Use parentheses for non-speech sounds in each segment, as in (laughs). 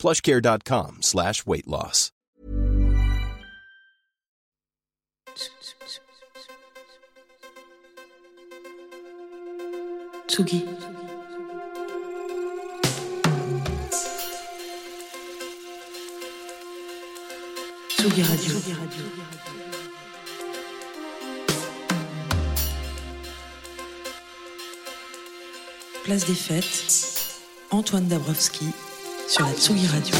plushcare.com slash weight loss. Tsugi. Tsugi Radio. Place des Fêtes, Antoine Dabrowski sur la Tsugi Radio.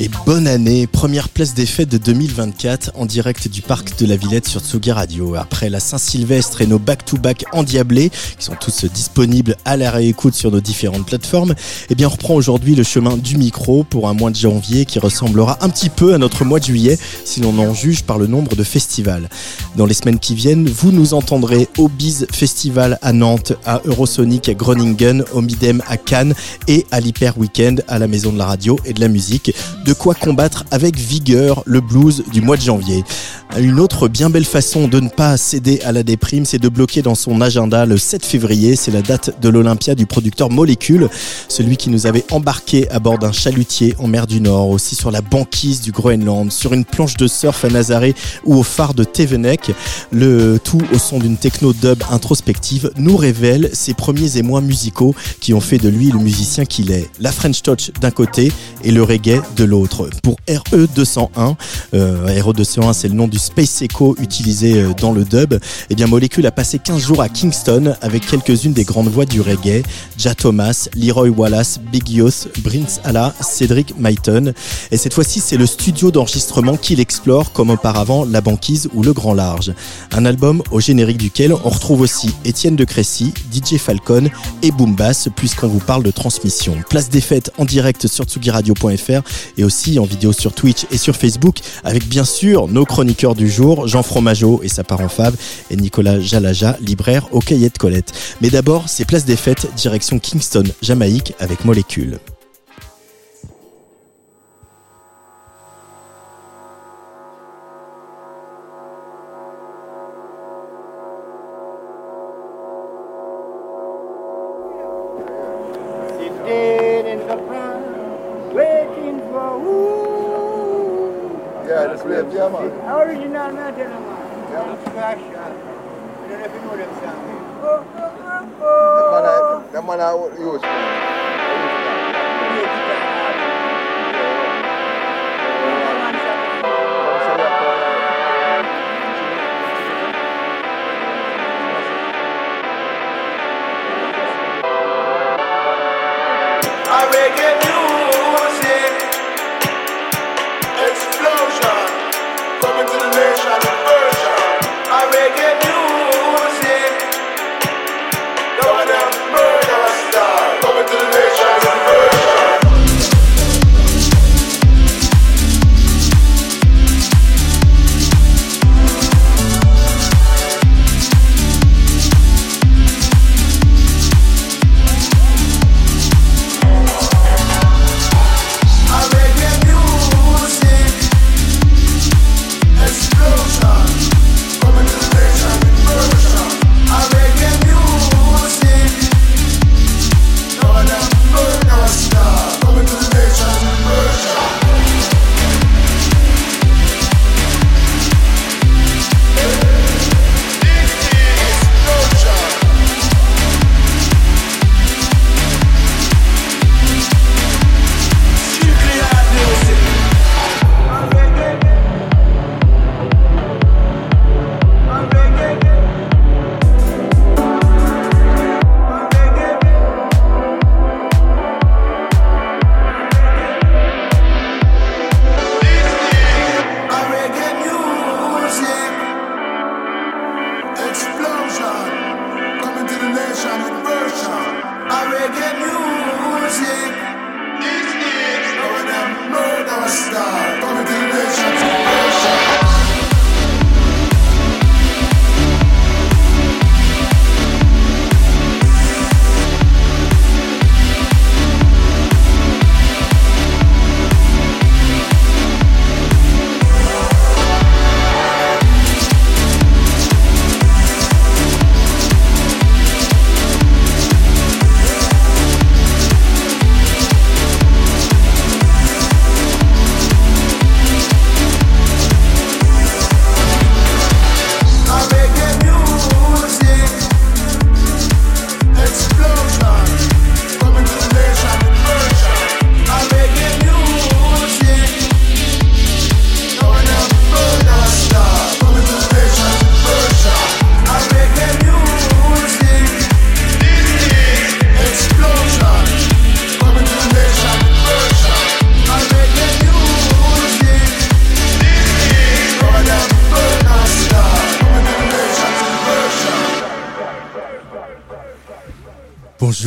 Et bonne année, première place des fêtes de 2024 en direct du parc de la Villette sur Tsugi Radio. Après la Saint-Sylvestre et nos back-to-back endiablés, qui sont tous disponibles à la réécoute sur nos différentes plateformes, eh bien on reprend aujourd'hui le chemin du micro pour un mois de janvier qui ressemblera un petit peu à notre mois de juillet si l'on en juge par le nombre de festivals. Dans les semaines qui viennent, vous nous entendrez au Biz Festival à Nantes, à Eurosonic à Groningen, au Midem à Cannes et à l'Hyper Weekend à la Maison de la Radio et de la Musique de quoi combattre avec vigueur le blues du mois de janvier. Une autre bien belle façon de ne pas céder à la déprime, c'est de bloquer dans son agenda le 7 février, c'est la date de l'Olympia du producteur Molécule, celui qui nous avait embarqué à bord d'un chalutier en mer du Nord, aussi sur la banquise du Groenland, sur une planche de surf à Nazaré ou au phare de Tevenek. Le tout au son d'une techno dub introspective nous révèle ses premiers émois musicaux qui ont fait de lui le musicien qu'il est. La French Touch d'un côté et le reggae de l'autre. Pour RE201, euh, RE201 c'est le nom du Space Echo utilisé euh, dans le dub, eh bien Molecule a passé 15 jours à Kingston avec quelques-unes des grandes voix du reggae, Ja Thomas, Leroy Wallace, Big Youth, Prince Allah, Cédric Myton. Et cette fois-ci c'est le studio d'enregistrement qu'il explore comme auparavant La Banquise ou Le Grand Large. Un album au générique duquel on retrouve aussi Étienne de Crécy, DJ Falcon et Boom Bass puisqu'on vous parle de transmission. Place des fêtes en direct sur tsugiradio.fr et aussi en vidéo sur Twitch et sur Facebook avec bien sûr nos chroniqueurs du jour, Jean Fromageau et sa parent Fab et Nicolas Jalaja, libraire au Cahier de Colette. Mais d'abord, c'est place des fêtes, direction Kingston, Jamaïque avec Molécule.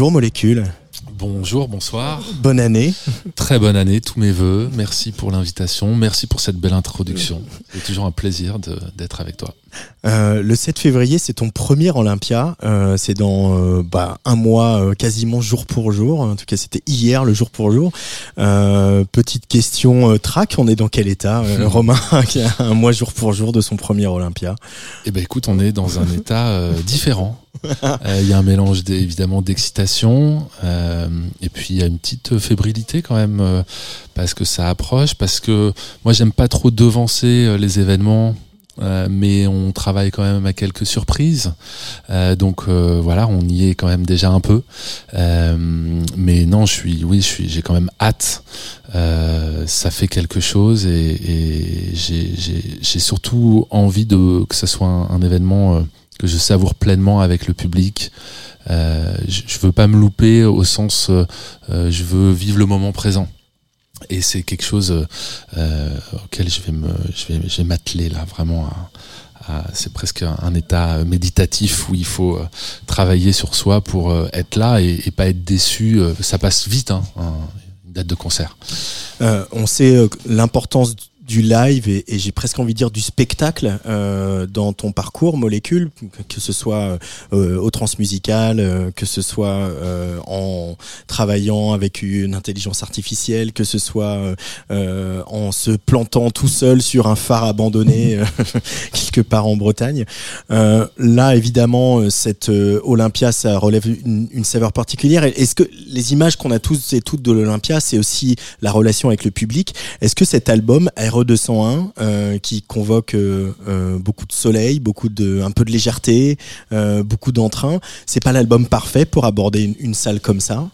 Bonjour Molécule. Bonjour, bonsoir. Bonne année. Très bonne année, tous mes voeux. Merci pour l'invitation. Merci pour cette belle introduction. C'est toujours un plaisir d'être avec toi. Euh, le 7 février, c'est ton premier Olympia. Euh, c'est dans euh, bah, un mois, euh, quasiment jour pour jour. En tout cas, c'était hier, le jour pour jour. Euh, petite question euh, track, on est dans quel état euh, (laughs) Romain, qui a un mois jour pour jour de son premier Olympia? Eh ben écoute, on est dans un état euh, (laughs) Euh, Il y a un mélange évidemment d'excitation euh, et puis il y a une petite fébrilité quand même euh, parce que ça approche, parce que moi j'aime pas trop devancer euh, les événements. euh, mais on travaille quand même à quelques surprises, Euh, donc euh, voilà, on y est quand même déjà un peu. Euh, mais non, je suis, oui, j'ai quand même hâte. Euh, ça fait quelque chose et, j'ai- surtout envie que ça soit un, événement euh, que je savoure pleinement avec le public. Euh, je, je veux pas me louper au sens, euh, euh, je veux vivre le moment présent. Et c'est quelque chose euh, auquel je vais me, je vais, je vais m'atteler là vraiment. C'est presque un, état méditatif où il faut euh, travailler sur soi pour euh, être là et, et pas être déçu. Euh, Ça passe vite, hein, un- une date de concert. Euh, on sait euh, l'importance du live et, j'ai presque envie de dire du spectacle euh, dans ton parcours molécule, que ce soit euh, au transmusical, euh, que ce soit euh, en travaillant avec une intelligence artificielle, que ce soit en se plantant tout seul sur un phare abandonné (laughs) quelque part en Bretagne. Là, évidemment, cette Olympia, ça relève une, saveur particulière. Est-ce que les images qu'on a tous et toutes de l'Olympia, c'est aussi la relation avec le public? Est-ce que cet album RE201, euh, qui convoque euh, euh, beaucoup de soleil, beaucoup de, un peu de légèreté, beaucoup d'entrain, c'est pas l'album parfait pour aborder une, salle comme ça,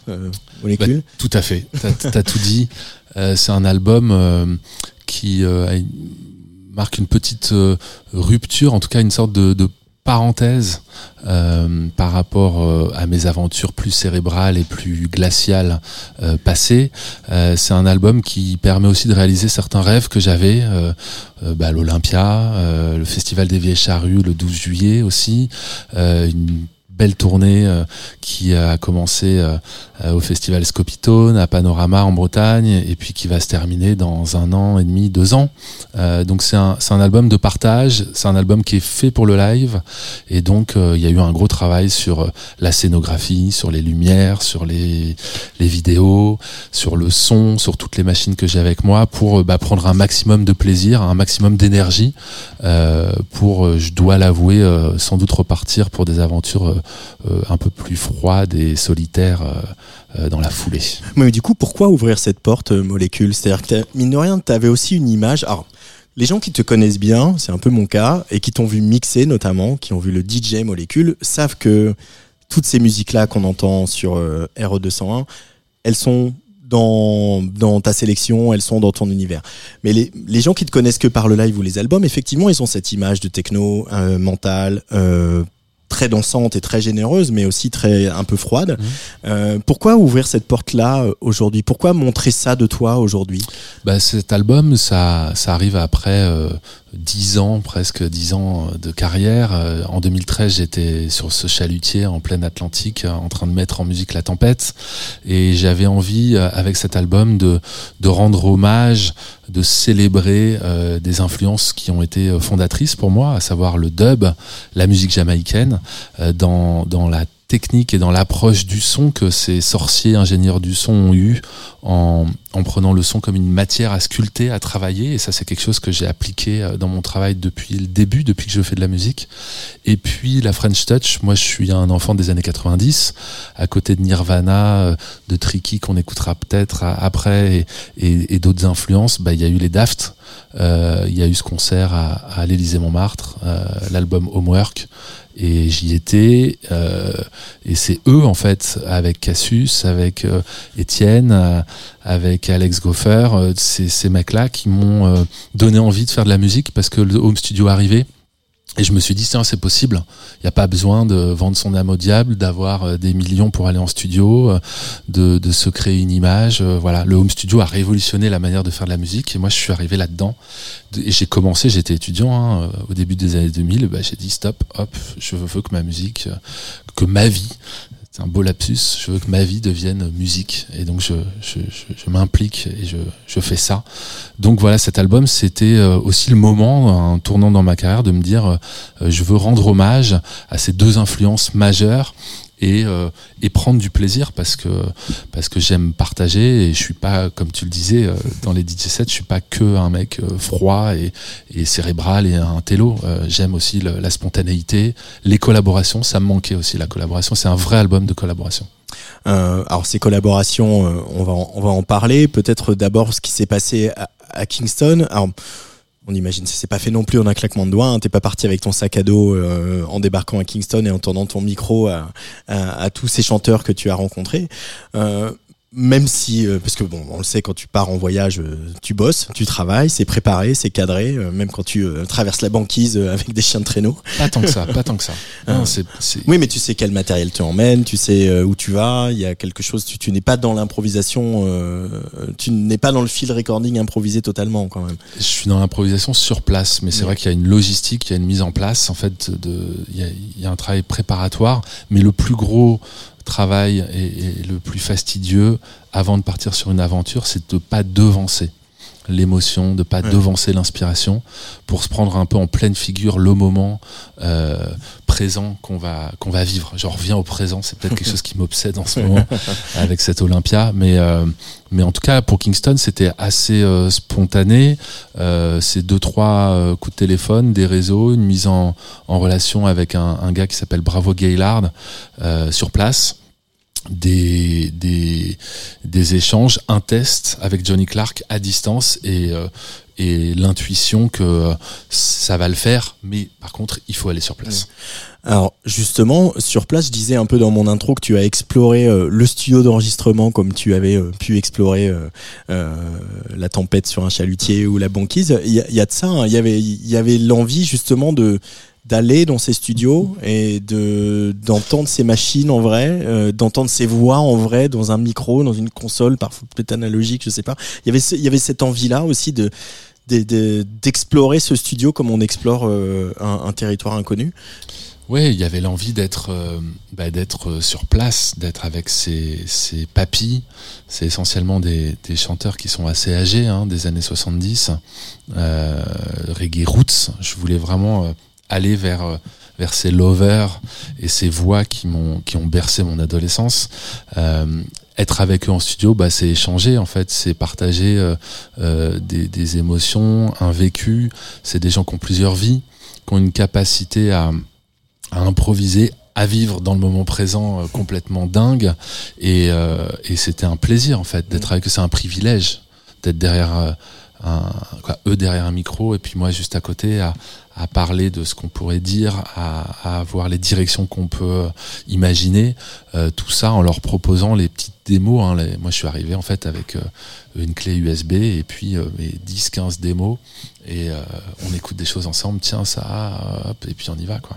molécule Bah, tout à fait. T'as as tout dit. C'est un album qui marque une petite rupture, en tout cas une sorte de parenthèse euh, par rapport euh, à mes aventures plus cérébrales et plus glaciales euh, passées. C'est un album qui permet aussi de réaliser certains rêves que j'avais. Bah, L'Olympia, le Festival des Vieilles Charrues le 12 juillet aussi, une belle tournée qui a commencé au festival Scopitone, à Panorama en Bretagne, et puis qui va se terminer dans un an et demi, deux ans. Euh, donc c'est un, un album de partage, c'est un album qui est fait pour le live, et donc euh, il y a eu un gros travail sur euh, la scénographie, sur les lumières, sur les, les vidéos, sur le son, sur toutes les machines que j'ai avec moi, pour euh, bah, prendre un maximum de plaisir, un maximum d'énergie, euh, pour, euh, je dois l'avouer, euh, sans doute repartir pour des aventures euh, euh, un peu plus froides et solitaires euh, euh, dans la foulée. Mais du coup, pourquoi ouvrir cette porte euh, molécule? C'est-à-dire que, mine de rien, tu avais aussi une image. Alors, les gens qui te connaissent bien, c'est un peu mon cas, et qui t'ont vu mixer notamment, qui ont vu le DJ molécule, savent que toutes ces musiques-là qu'on entend sur euh, RE201, elles sont dans, dans ta sélection, elles sont dans ton univers. Mais les, les gens qui te connaissent que par le live ou les albums, effectivement, ils ont cette image de techno, euh, mental, euh, très dansante et très généreuse, mais aussi très un peu froide. Euh, pourquoi ouvrir cette porte-là euh, aujourd'hui? Pourquoi montrer ça de toi aujourd'hui? Bah, cet album, ça, ça arrive après euh, 10 ans, presque 10 ans de carrière. Euh, en 2013, j'étais sur ce chalutier en pleine Atlantique, euh, en train de mettre en musique La Tempête. Et j'avais envie, euh, avec cet album, de, de rendre hommage, de célébrer euh, des influences qui ont été euh, fondatrices pour moi, à savoir le dub, la musique jamaïcaine, euh, dans, dans la technique et dans l'approche du son que ces sorciers ingénieurs du son ont eu en, en prenant le son comme une matière à sculpter, à travailler. Et ça, c'est quelque chose que j'ai appliqué euh, dans mon travail depuis le début, depuis que je fais de la musique. Et puis la French Touch, moi je suis un enfant des années 90, à côté de Nirvana, euh, de Tricky qu'on écoutera peut-être a- après, et, et- d'autres influences, bah, il y a eu les Daft, euh, il y a eu ce concert à, à l'Élysée-Montmartre, euh, l'album Homework, et j'y étais, euh, et c'est eux en fait, avec Cassius, avec euh, Étienne, euh, avec Alex Goffer, ces, ces mecs-là qui m'ont donné envie de faire de la musique parce que le home studio arrivait. Et je me suis dit, c'est possible. Il n'y a pas besoin de vendre son âme au diable, d'avoir euh, des millions pour aller en studio, euh, de, de se créer une image. euh, Voilà, le home studio a révolutionné la manière de faire de la musique. Et moi, je suis arrivé là-dedans. De- Et j'ai commencé, j'étais étudiant hein, au début des années 2000. Bah, j'ai dit, stop, hop, je veux que ma musique, que ma vie, c'est un beau lapsus. Je veux que ma vie devienne musique. Et donc, je, je, je, je m'implique et je, je fais ça. Donc voilà, cet album, c'était euh, aussi le moment, un tournant dans ma carrière, de me dire, euh, je veux rendre hommage à ces deux influences majeures et, euh, et prendre du plaisir parce que parce que j'aime partager et je suis pas comme tu le disais euh, dans les DJ sets je suis pas que un mec euh, froid et, et cérébral et un télo Euh, j'aime aussi le- la spontanéité les collaborations ça me manquait aussi la collaboration c'est un vrai album de collaboration Euh, alors ces collaborations, on va en, on va en parler. Peut-être d'abord ce qui s'est passé à, à Kingston. Alors on imagine ça s'est pas fait non plus en un claquement de doigts. Hein. T'es pas parti avec ton sac à dos euh, en débarquant à Kingston et en tendant ton micro à tous ces chanteurs que tu as rencontrés. Euh, même si, euh, parce que bon, on le sait, quand tu pars en voyage, euh, tu bosses, tu travailles, c'est préparé, c'est cadré. euh, même quand tu traverses la banquise avec des chiens de traîneau. pas tant que ça pas tant que ça (laughs) Non, c'est- Oui, mais tu sais quel matériel tu emmènes, tu sais où tu vas. Il y a quelque chose. Tu, tu n'es pas dans l'improvisation. tu n'es pas dans le field recording improvisé totalement quand même. Je suis dans l'improvisation sur place, mais c'est vrai qu'il y a une logistique, il y a une mise en place. En fait, y il y a un travail préparatoire, mais le plus gros travail et, et le plus fastidieux avant de partir sur une aventure, c'est de pas devancer l'émotion, de pas Ouais. devancer l'inspiration, pour se prendre un peu en pleine figure le moment euh, présent qu'on va qu'on va vivre. Je reviens au présent, c'est peut-être quelque chose qui m'obsède en ce moment (laughs) avec cette Olympia, mais euh, mais en tout cas pour Kingston c'était assez euh, spontané. C'est deux trois coups de téléphone, des réseaux, une mise en, en relation avec un, un gars qui s'appelle Bravo Gaylard sur place. Des, des, des échanges, un test avec Johnny Clark à distance et, euh, et l'intuition que euh, ça va le faire, mais par contre, il faut aller sur place. Alors justement, sur place, je disais un peu dans mon intro que tu as exploré euh, le studio d'enregistrement comme tu avais euh, pu explorer euh, la tempête sur un chalutier ou la banquise. Il y y a de ça. hein. Il y avait, y avait l'envie justement de d'aller dans ces studios et de d'entendre ces machines en vrai, euh, d'entendre ces voix en vrai dans un micro, dans une console, parfois peut-être analogique, je sais pas. Il y avait il y avait cette envie là aussi de de- de- d'explorer ce studio comme on explore euh, un, territoire inconnu. Oui, il y avait l'envie d'être euh, bah, d'être sur place, d'être avec ses papis. C'est essentiellement des, chanteurs qui sont assez âgés, hein, des années 70, euh, reggae roots. Je voulais vraiment aller vers euh, vers ces lovers et ces voix qui m'ont qui ont bercé mon adolescence. Euh, être avec eux en studio, bah, c'est échanger en fait, c'est partager euh, euh, des, des émotions, un vécu. C'est des gens qui ont plusieurs vies, qui ont une capacité à à improviser, à vivre dans le moment présent euh, complètement dingue. Et, euh, et c'était un plaisir en fait d'être avec eux. C'est un privilège d'être derrière un, quoi, eux derrière un micro et puis moi juste à côté à, à parler de ce qu'on pourrait dire, à, à voir les directions qu'on peut euh, imaginer. Euh, tout ça en leur proposant les petites démos. Hein, les- moi je suis arrivé en fait avec euh, une clé USB et puis euh, mes 10-15 démos et euh, on écoute des choses ensemble. Tiens ça, hop, et puis on y va quoi.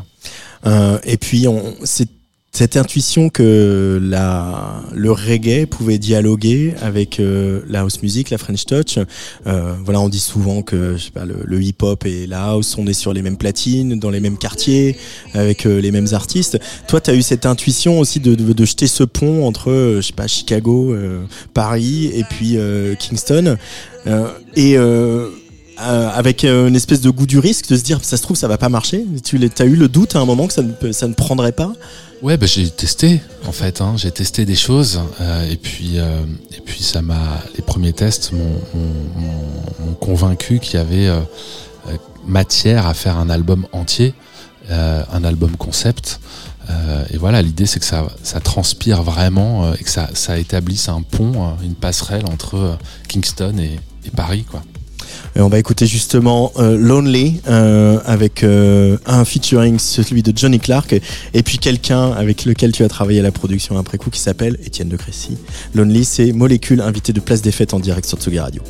Et puis, on, c'est cette intuition que la, le reggae pouvait dialoguer avec euh, la house music, la French touch. Euh, voilà, on dit souvent que je sais pas, le, hip-hop et la house, on est sur les mêmes platines, dans les mêmes quartiers, avec euh, les mêmes artistes. Toi, tu as eu cette intuition aussi de, de, de jeter ce pont entre, euh, je sais pas, Chicago, Paris et puis Kingston. Et euh, avec euh, une espèce de goût du risque, de se dire ça se trouve ça va pas marcher. Tu as eu le doute à un moment que ça ne, prendrait pas? Ouais, bah, j'ai testé en fait. Hein, j'ai testé des choses euh, et puis et puis ça m'a. Les premiers tests m'ont convaincu qu'il y avait matière à faire un album entier, un album concept. Et voilà, l'idée c'est que ça transpire vraiment et que ça ça établisse un pont, une passerelle entre Kingston et, et Paris quoi. On va écouter justement euh, Lonely euh, avec euh, un featuring celui de Johnny Clark et puis quelqu'un avec lequel tu as travaillé à la production après coup qui s'appelle Étienne de Crécy. Lonely, c'est Molécule invité de Place des Fêtes en direct sur Tsugi Radio.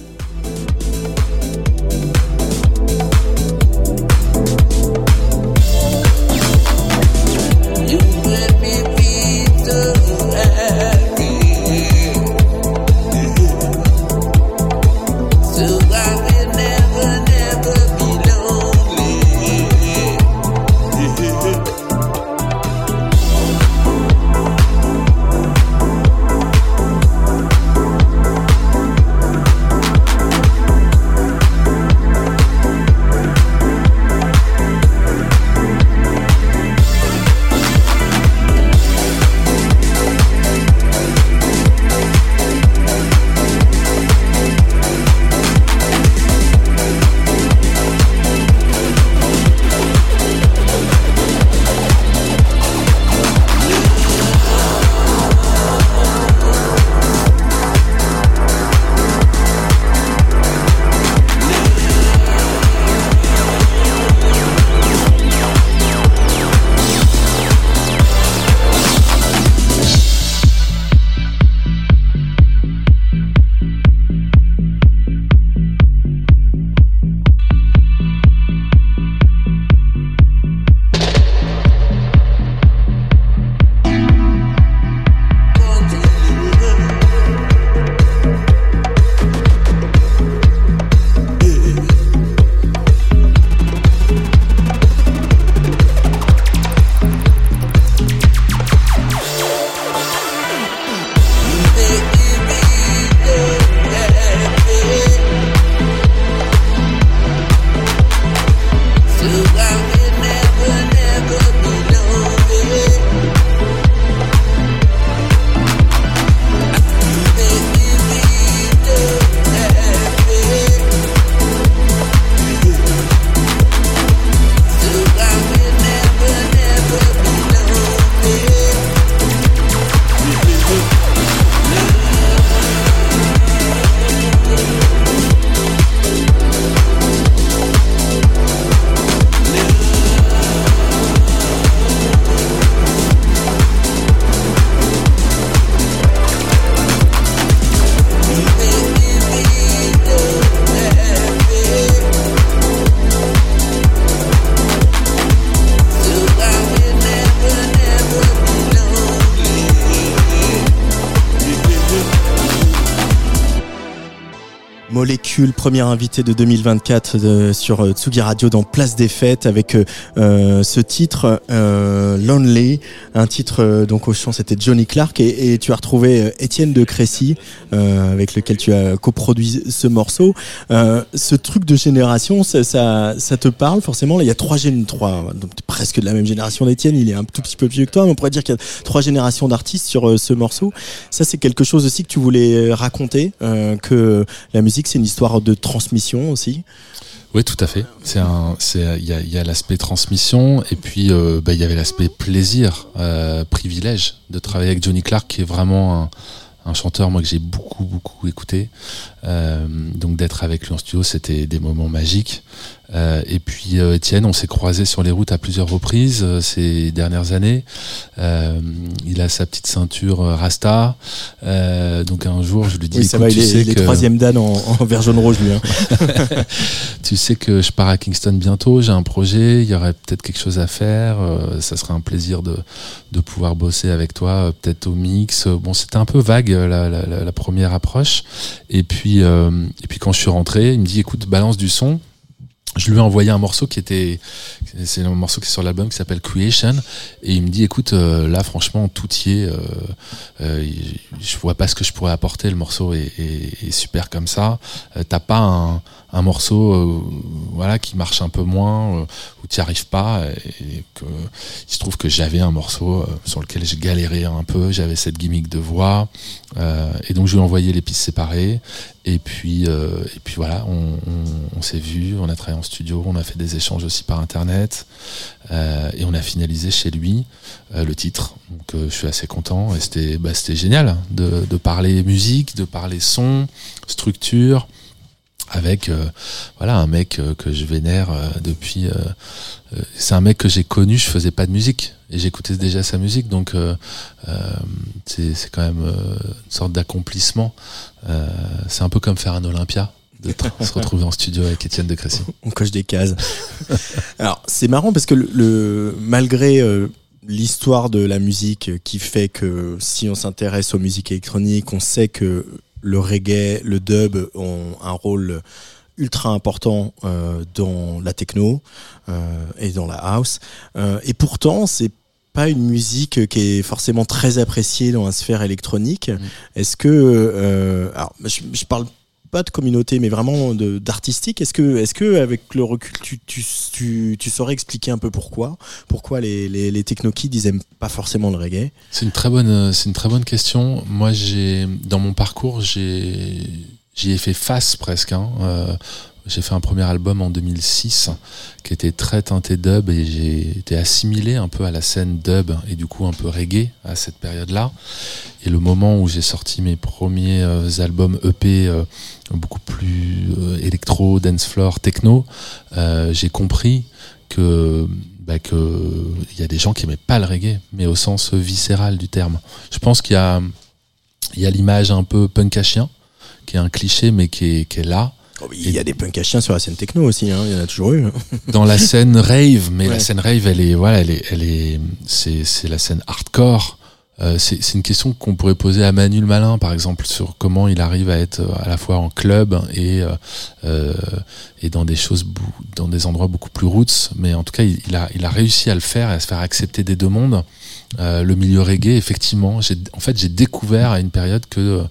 Molécule, premier invité de 2024 de- sur euh, Tsugi Radio dans Place des Fêtes avec euh, euh, ce titre euh, Lonely, un titre euh, donc au chant c'était Johnny Clark et, tu as retrouvé euh, Étienne de Crécy euh, avec lequel tu as coproduit ce morceau. Euh, ce truc de génération, ça, te parle forcément? Il y a trois gén trois, presque de la même génération d'Étienne. Il est un tout petit peu vieux que toi, mais on pourrait dire qu'il y a trois générations d'artistes sur euh, ce morceau. Ça, c'est quelque chose aussi que tu voulais raconter, euh, que la musique, c'est une histoire de transmission aussi. Oui, tout à fait. C'est c'est, il y a, il y a l'aspect transmission et puis euh, bah, il y avait l'aspect plaisir, euh, privilège de travailler avec Johnny Clark, qui est vraiment un, un chanteur moi que j'ai beaucoup beaucoup écouté. Euh, donc d'être avec lui en studio, c'était des moments magiques. Euh, et puis euh, Étienne, on s'est croisés sur les routes à plusieurs reprises euh, ces dernières années. Euh, il a sa petite ceinture Rasta. Donc un jour, je lui dis Oui, ça va, il tu est, sais il est que- troisième dan en, en vert jaune rouge lui. Hein. (laughs) tu sais que je pars à Kingston bientôt, j'ai un projet, il y aurait peut-être quelque chose à faire, ça serait un plaisir de, de pouvoir bosser avec toi, peut-être au mix. Bon, c'était un peu vague la, la, première approche. Et puis, et puis quand je suis rentré, il me dit écoute, balance du son. Je lui ai envoyé un morceau qui était, c'est un morceau qui est sur l'album qui s'appelle Creation, et il me dit écoute, euh, là franchement tout y est, euh, euh, je vois pas ce que je pourrais apporter, le morceau est, est- super comme ça. Euh, T'as pas un, un morceau, euh, voilà, qui marche un peu moins, euh, où tu arrives pas, et que il se trouve que j'avais un morceau euh, sur lequel j'ai galéré un peu, j'avais cette gimmick de voix, euh, et donc je lui ai envoyé les pistes séparées, et puis, euh, et puis voilà, on, on, s'est vu, on a travaillé en studio, on a fait des échanges aussi par internet, euh, et on a finalisé chez lui le titre. Donc je suis assez content, et c'était bah, c'était génial de, de parler musique, de parler son, structure, avec euh, voilà un mec euh, que je vénère euh, depuis. euh, euh, c'est un mec que j'ai connu, je faisais pas de musique et j'écoutais déjà sa musique, donc c'est quand même une sorte d'accomplissement. C'est un peu comme faire un Olympia de (laughs) se retrouver en studio avec Étienne de Crécy. On coche des cases. (laughs) Alors c'est marrant parce que le, le- malgré l'histoire de la musique qui fait que si on s'intéresse aux musiques électroniques, on sait que le reggae, le dub ont un rôle ultra important euh, dans la techno euh, et dans la house. Euh, et pourtant, c'est pas une musique qui est forcément très appréciée dans la sphère électronique. Est-ce que, euh, alors, je, je parle pas de communauté, mais vraiment d'artistique. Est-ce que, est-ce que avec le recul, tu, tu, tu, saurais expliquer un peu pourquoi, pourquoi les, les, les techno-kids ils aiment pas forcément le reggae? C'est une très bonne, c'est une très bonne question. Moi, j'ai dans mon parcours, j'ai j'y ai fait face presque. Hein. Euh, j'ai fait un premier album en 2006 qui était très teinté dub et j'ai été assimilé un peu à la scène dub et du coup un peu reggae à cette période-là. Et le moment où j'ai sorti mes premiers euh, albums EP euh, beaucoup plus euh, électro, dance floor, techno, euh, j'ai compris que bah, que il y a des gens qui aimaient pas le reggae, mais au sens viscéral du terme. Je pense qu'il y a il y a l'image un peu punk à chien, qui est un cliché mais qui est, qui est là. Il y a des punks à chiens sur la scène techno aussi, hein, il y en a toujours eu. (laughs) dans la scène rave, mais Ouais. la scène rave, elle est, voilà, elle est, elle est, c'est, c'est la scène hardcore. Euh, c'est, une question qu'on pourrait poser à Manu le Malin, par exemple, sur comment il arrive à être euh, à la fois en club et euh, dans des choses, dans des endroits beaucoup plus roots. Mais en tout cas, il, a, réussi à le faire et à se faire accepter des deux mondes. Le milieu reggae, effectivement, j'ai, en fait, j'ai découvert à une période que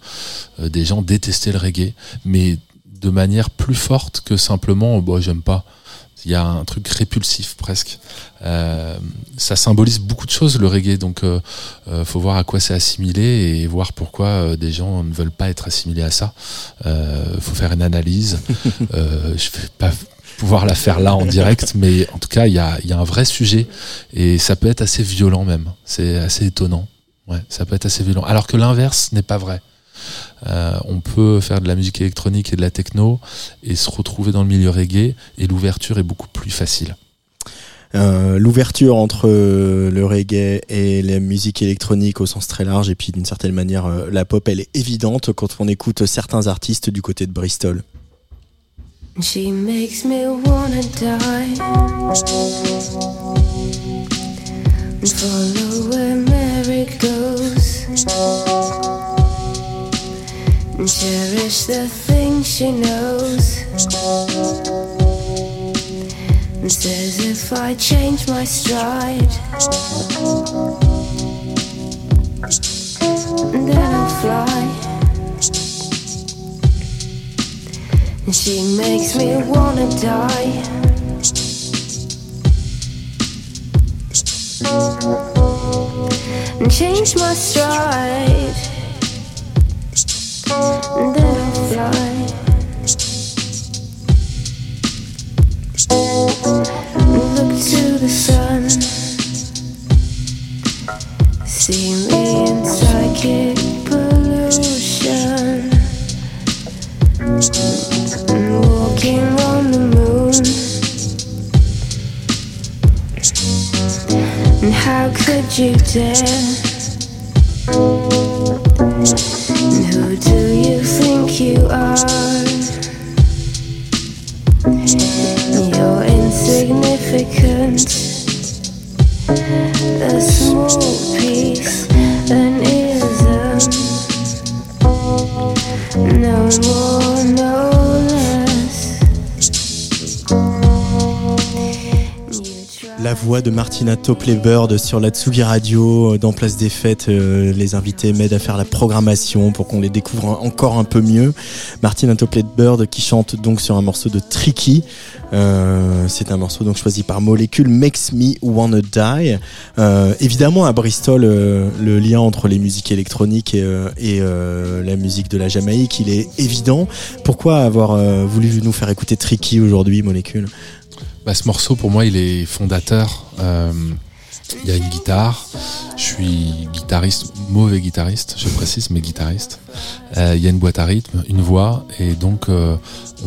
des gens détestaient le reggae, mais de manière plus forte que simplement, oh, bah, j'aime pas Il y a un truc répulsif presque. Euh, ça symbolise beaucoup de choses le reggae, donc euh, euh, faut voir à quoi c'est assimilé et voir pourquoi euh, des gens ne veulent pas être assimilés à ça. Faut faire une analyse. (laughs) je vais pas pouvoir la faire là en direct, mais en tout cas il y a, y a un vrai sujet et ça peut être assez violent même. C'est assez étonnant. Ouais, ça peut être assez violent. Alors que l'inverse n'est pas vrai. Euh, on peut faire de la musique électronique et de la techno et se retrouver dans le milieu reggae et l'ouverture est beaucoup plus facile. Euh, L'ouverture entre euh, le reggae et la musique électronique au sens très large, et puis d'une certaine manière, euh, la pop, elle est évidente quand on écoute certains artistes du côté de Bristol. She makes me wanna die and follow where Mary goes and cherish the things she knows. And says if I change my stride, then I'll fly. And she makes me wanna die. And change my stride. How could you dare? Who do you think you are? You're insignificant. A small piece, an ism. No more, La voix de Martina Topley-Bird sur la Tsugi Radio, euh, dans Place des Fêtes, euh, les invités m'aident à faire la programmation pour qu'on les découvre encore un peu mieux. Martina Topley-Bird qui chante donc sur un morceau de Tricky. Euh, c'est un morceau donc choisi par Molecule, Makes Me Wanna Die. Euh, évidemment, à Bristol, le lien entre les musiques électroniques et, et, la musique de la Jamaïque, il est évident. Pourquoi avoir voulu nous faire écouter Tricky aujourd'hui, Molecule? Bah, ce morceau, pour moi, il est fondateur. Euh, Il y a une guitare. Je suis guitariste, mauvais guitariste, je précise, mais guitariste. Euh, Il y a une boîte à rythme, une voix, et donc euh,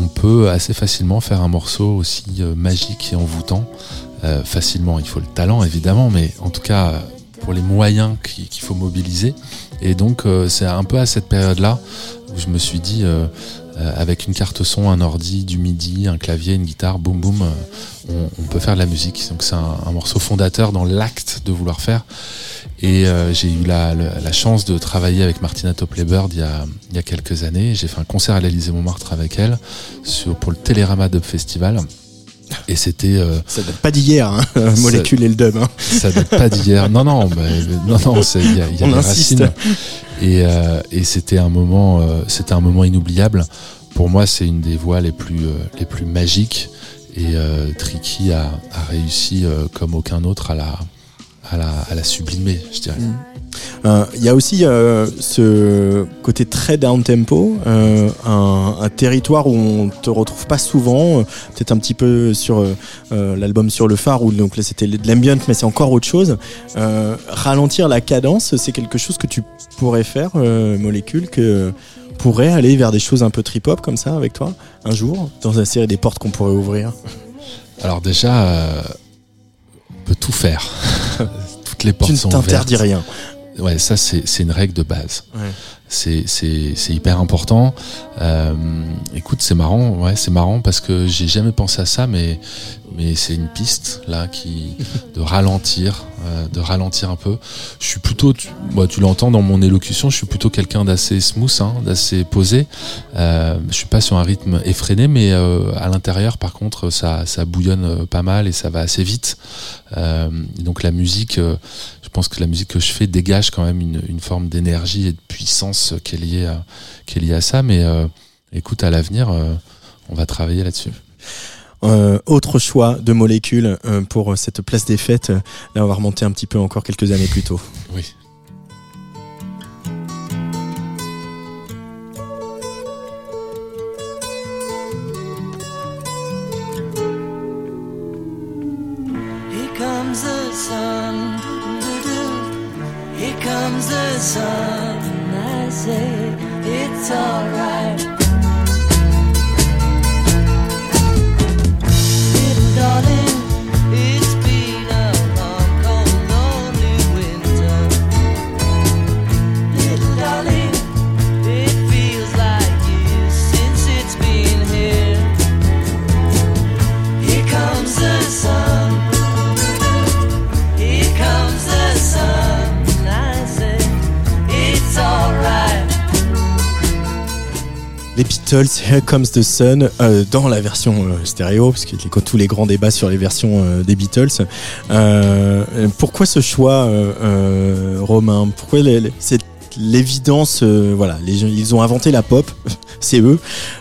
on peut assez facilement faire un morceau aussi magique et envoûtant. Facilement, il faut le talent évidemment, mais en tout cas pour les moyens qui- qu'il faut mobiliser. Et donc c'est un peu à cette période-là où je me suis dit, avec une carte son, un ordi, du midi, un clavier, une guitare, boum boum, euh, on, on peut faire de la musique. Donc c'est un, un morceau fondateur dans l'acte de vouloir faire. Et euh, j'ai eu la, la- la chance de travailler avec Martina Topley-Bird il y a, il y a quelques années. J'ai fait un concert à l'Élysée Montmartre avec elle sur, pour le Télérama Dub Festival. Et c'était euh, Ça date pas d'hier, hein, (laughs) Molécule et le dub. Hein. ça date pas d'hier. Non, non, non, non, il y a, y a des racines. Et, euh, et c'était un moment, euh, c'était un moment inoubliable. Pour moi, c'est une des voix les plus, euh, les plus magiques. Et Tricky a, réussi comme aucun autre à la, à la, à la sublimer, je dirais. Euh, Il y a aussi euh, ce côté très down tempo, euh, un, un territoire où on te retrouve pas souvent, euh, peut-être un petit peu sur euh, euh, l'album sur le phare où donc là c'était de l'ambient, mais c'est encore autre chose. Euh, ralentir la cadence, c'est quelque chose que tu pourrais faire, euh, molécule, que pourrait aller vers des choses un peu trip hop comme ça avec toi un jour dans la série des portes qu'on pourrait ouvrir? Alors déjà, euh, on peut tout faire. (laughs) Toutes les portes tu ne sont t'interdis ouvertes. rien. Ouais, ça c'est c'est une règle de base. Ouais. C'est hyper important. Euh, écoute, c'est marrant, ouais, c'est marrant parce que j'ai jamais pensé à ça, mais mais c'est une piste là qui de ralentir, euh, de ralentir un peu. Je suis plutôt, tu, moi, tu l'entends dans mon élocution, je suis plutôt quelqu'un d'assez smooth, hein, d'assez posé. Euh, je suis pas sur un rythme effréné, mais euh, à l'intérieur, par contre, ça ça bouillonne euh, pas mal et ça va assez vite. Euh, donc la musique. Je pense que la musique que je fais dégage quand même une, une forme d'énergie et de puissance qui est liée à, qui est liée à ça. Mais euh, écoute, à l'avenir, euh, on va travailler là-dessus. Euh, autre choix de molécules pour cette place des fêtes. Là, on va remonter un petit peu encore quelques années plus tôt. Oui. Beatles, Here Comes the Sun, euh, dans la version euh, stéréo, parce qu'il y a tous les grands débats sur les versions euh, des Beatles. Pourquoi ce choix, Romain? Pourquoi les- l'évidence euh, Voilà, les ils ont inventé la pop, (laughs) c'est eux.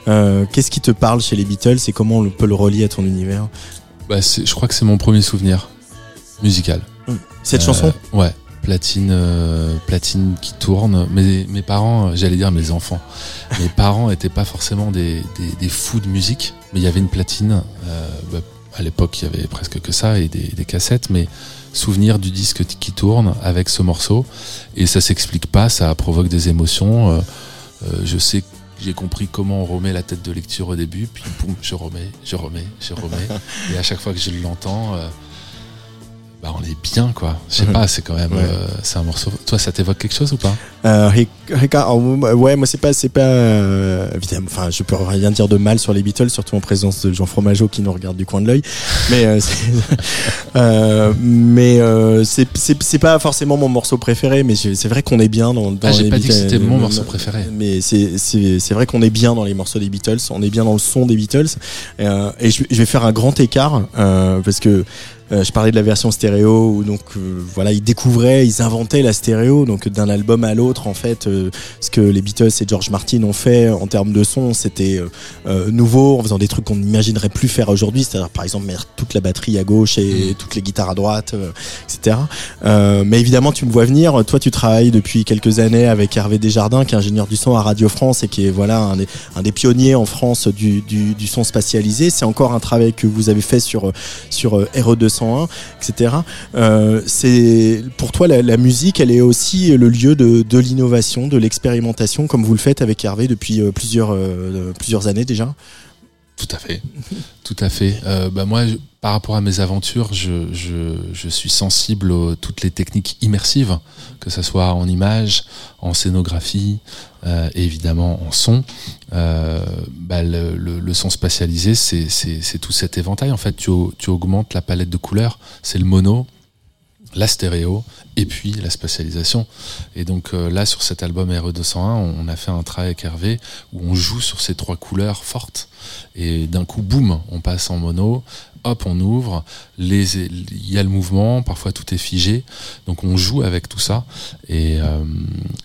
Euh, Qu'est-ce qui te parle chez les Beatles et comment on peut le relier à ton univers? Bah, je crois que c'est mon premier souvenir musical. Cette Euh, chanson? Ouais, platine, euh, platine qui tourne. Mais mes parents, euh, j'allais dire mes enfants, mes (laughs) parents étaient pas forcément des, des, des fous de musique, mais il y avait une platine. euh, bah, à l'époque, il y avait presque que ça et des, des cassettes, mais souvenir du disque qui tourne avec ce morceau et ça s'explique pas, ça provoque des émotions. euh, je sais j'ai compris comment on remet la tête de lecture au début, puis boum, je remets, je remets, je remets. (laughs) et à chaque fois que je l'entends, bah on est bien quoi. Je sais Mhm. pas, c'est quand même, Ouais. euh, c'est un morceau. Toi, ça t'évoque quelque chose ou pas? Euh, Ricard- oh, ouais, moi c'est pas, c'est pas euh, évidemment. Enfin, je peux rien dire de mal sur les Beatles, surtout en présence de Jean Fromageau qui nous regarde du coin de l'œil. Mais euh, (laughs) euh, mais euh, c'est, c'est, pas forcément mon morceau préféré. Mais c'est vrai qu'on est bien dans. dans Ah, j'ai pas dit que c'était mon morceau préféré. Mais c'est, c'est, vrai qu'on est bien dans les morceaux des Beatles. On est bien dans le son des Beatles. Et, euh, et je, je vais faire un grand écart euh, parce que. Euh, je parlais de la version stéréo où donc euh, voilà ils découvraient, ils inventaient la stéréo donc d'un album à l'autre en fait euh, ce que les Beatles et George Martin ont fait en termes de son c'était nouveau en faisant des trucs qu'on n'imaginerait plus faire aujourd'hui c'est-à-dire par exemple mettre toute la batterie à gauche et toutes les guitares à droite etc Euh, mais évidemment tu me vois venir. Toi tu travailles depuis quelques années avec Hervé Desjardins qui est ingénieur du son à Radio France et qui est voilà un des, un des pionniers en France du, du, du son spatialisé. C'est encore un travail que vous avez fait sur sur euh, RE 201 etc euh, c'est pour toi la, musique elle est aussi le lieu de, l'innovation de l'expérimentation comme vous le faites avec Hervé depuis euh, euh, plusieurs années déjà? Tout à fait, tout à fait. Euh, bah moi, par rapport à mes aventures, je, suis sensible à toutes les techniques immersives, que ce soit en images, en scénographie, euh, évidemment en son. Euh, bah, le, son spatialisé, c'est tout cet éventail. En fait, tu augmentes la palette de couleurs. C'est le mono, la stéréo et puis la spatialisation. Et donc euh, là, sur cet album RE201, on, a fait un travail avec Hervé où on joue sur ces trois couleurs fortes. Et d'un coup, boum, on passe en mono. Hop, on ouvre. Il y a le mouvement. Parfois, tout est figé. Donc, on joue avec tout ça. Et, euh,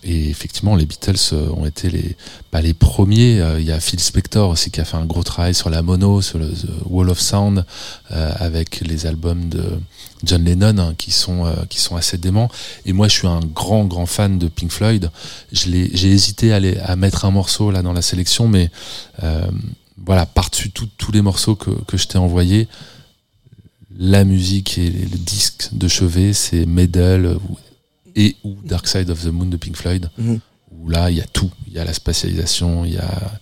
effectivement, les Beatles euh, ont été les, les premiers. Euh, Il y a Phil Spector aussi qui a fait un gros travail sur la mono, sur le The Wall of Sound, avec les albums de John Lennon hein, qui sont qui sont assez déments. Et moi, je suis un grand grand fan de Pink Floyd. J'ai hésité à, mettre un morceau là dans la sélection, mais voilà, par-dessus tous les morceaux que, que je t'ai envoyés, la musique et le disque de chevet, c'est Medal ou- et ou Dark Side of the Moon de Pink Floyd. Mhm. Où là, il y a tout. Il y a la spatialisation, il y a,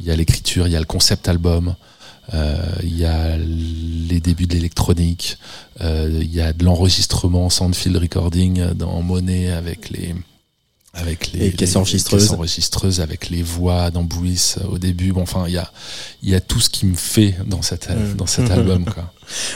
y a l'écriture, il y a le concept album. euh, Il y a les débuts de l'électronique, euh, il y a de l'enregistrement sans field recording dans Monet avec les avec les, Les caisses enregistreuses. caisses enregistreuses, avec les voix d'Ambouis au début. Bon, enfin, il y a il y a tout ce qui me fait dans cet al- Mm. dans cet (laughs) album quoi.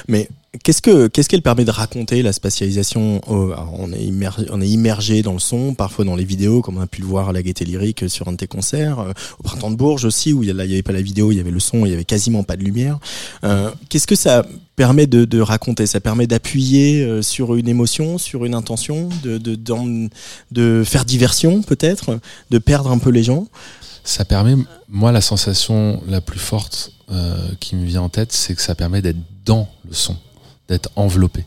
Mais qu'est-ce que qu'est-ce qu'elle permet de raconter la spatialisation On est immergé, on est immergé dans le son, parfois dans les vidéos, comme on a pu le voir à la Gaieté Lyrique sur un de tes concerts, euh, au Printemps de Bourges aussi, où il n'y avait pas la vidéo, il y avait le son, il y avait quasiment pas de lumière. Euh, qu'est-ce que ça permet de, de raconter? Ça permet d'appuyer euh, sur une émotion, sur une intention, de de, de faire diversion peut-être, de perdre un peu les gens? Ça permet, moi, la sensation la plus forte euh, qui me vient en tête, c'est que ça permet d'être dans le son, d'être enveloppé.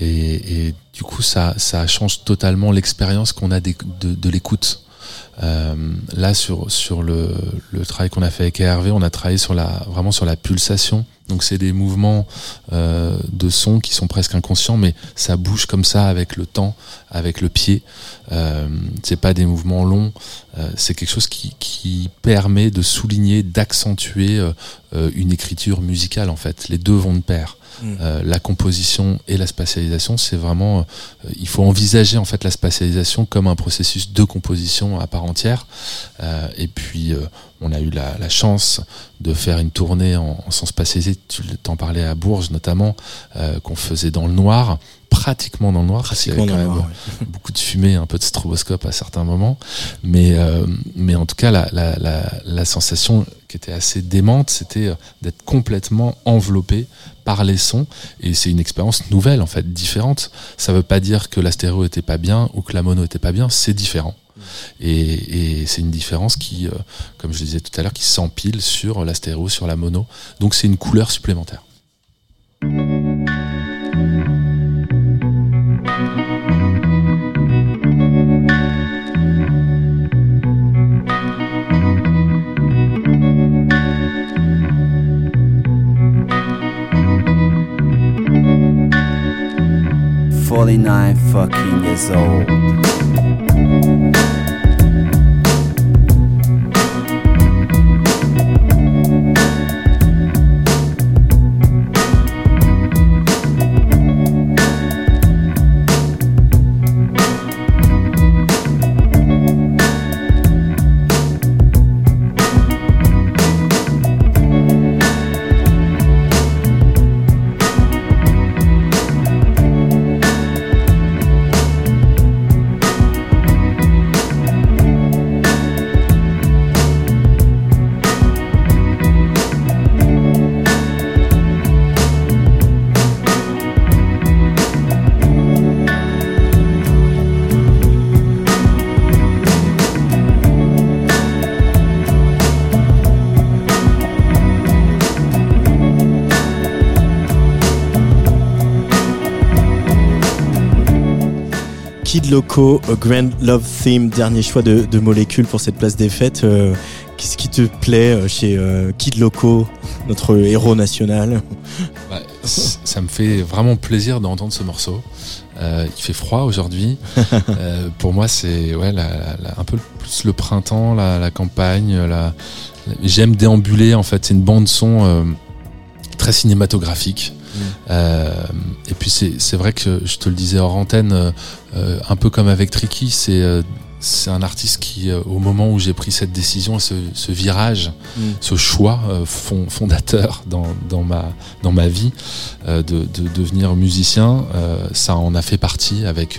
Et, du coup, ça, change totalement l'expérience qu'on a de l'écoute. Euh, là, sur, sur le, le travail qu'on a fait avec Hervé, on a travaillé sur la, vraiment sur la pulsation. Donc, c'est des mouvements euh, de son qui sont presque inconscients, mais ça bouge comme ça avec le temps, avec le pied. Euh, c'est pas des mouvements longs. Euh, c'est quelque chose qui, qui permet de souligner, d'accentuer euh, euh, une écriture musicale en fait. Les deux vont de pair. Euh, la composition et la spatialisation, c'est vraiment, euh, il faut envisager en fait la spatialisation comme un processus de composition à part entière. Euh, et puis, on a eu la, chance de faire une tournée en, en son spatialisé. Tu t'en parlais à Bourges notamment, qu'on faisait dans le noir, pratiquement dans le noir. parce qu'il y avait quand même noir, ouais. (laughs) beaucoup de fumée, un peu de stroboscope à certains moments. Mais, euh, mais en tout cas, la, la, la, la sensation qui était assez démente, c'était euh, d'être complètement enveloppé par les sons. Et c'est une expérience nouvelle, en fait, différente. Ça veut pas dire que la stéréo était pas bien ou que la mono était pas bien, c'est différent. Et, et c'est une différence qui, euh, comme je le disais tout à l'heure, qui s'empile sur la stéréo, sur la mono. Donc c'est une couleur supplémentaire. Forty-nine fucking years old. Kid Loco, A Grand Love Theme, dernier choix de, de molécules pour cette place des fêtes. Euh, Qu'est-ce qui te plaît euh, chez euh, Kid Loco, notre héros national? Bah, ça me fait vraiment plaisir d'entendre ce morceau. Euh, il fait froid aujourd'hui. (laughs) Euh, pour moi, c'est ouais, la- la- la- un peu plus le printemps, la, la campagne. J'aime déambuler. En fait, c'est une bande son très cinématographique. Euh, et puis c'est vrai que je te le disais hors antenne, euh, euh, un peu comme avec Tricky, c'est euh, c'est un artiste qui, au moment où j'ai pris cette décision, ce, ce virage, Mm. ce choix fond- fondateur dans, dans, ma, dans ma vie de, de devenir musicien, ça en a fait partie avec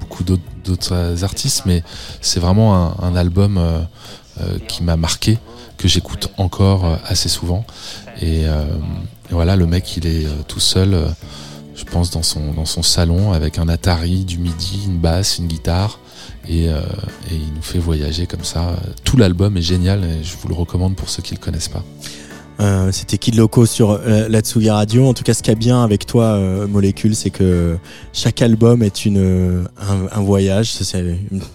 beaucoup d'autres- artistes, mais c'est vraiment un, un album qui m'a marqué, que j'écoute encore assez souvent. Et, et voilà, le mec, il est euh, tout seul, euh, je pense, dans son, dans son salon avec un Atari, du MIDI, une basse, une guitare. Et, euh, et il nous fait voyager comme ça. Tout l'album est génial et je vous le recommande pour ceux qui le connaissent pas. Euh, C'était Kid Loco sur euh, la Radio. En tout cas, ce qui est bien avec toi, euh, Molécule, c'est que chaque album est une euh, un, voyage. C'est